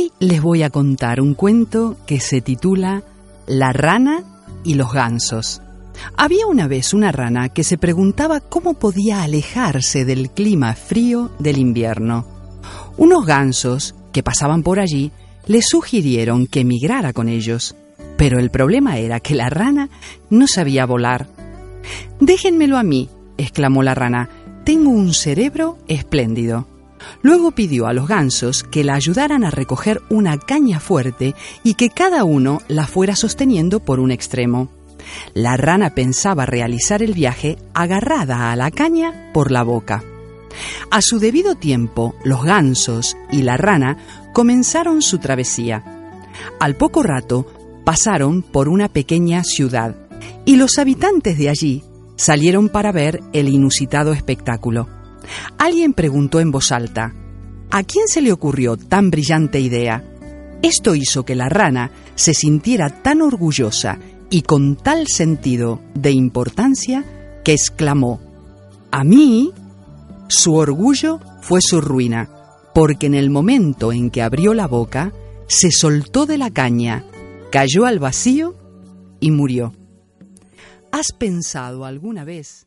Hoy les voy a contar un cuento que se titula La rana y los gansos. Había una vez una rana que se preguntaba cómo podía alejarse del clima frío del invierno. Unos gansos que pasaban por allí le sugirieron que emigrara con ellos, pero el problema era que la rana no sabía volar. Déjenmelo a mí, exclamó la rana, tengo un cerebro espléndido. Luego pidió a los gansos que la ayudaran a recoger una caña fuerte y que cada uno la fuera sosteniendo por un extremo. La rana pensaba realizar el viaje agarrada a la caña por la boca. A su debido tiempo, los gansos y la rana comenzaron su travesía. Al poco rato, pasaron por una pequeña ciudad y los habitantes de allí salieron para ver el inusitado espectáculo. Alguien preguntó en voz alta, ¿a quién se le ocurrió tan brillante idea? Esto hizo que la rana se sintiera tan orgullosa y con tal sentido de importancia que exclamó, a mí, su orgullo fue su ruina, porque en el momento en que abrió la boca, se soltó de la caña, cayó al vacío y murió. ¿Has pensado alguna vez?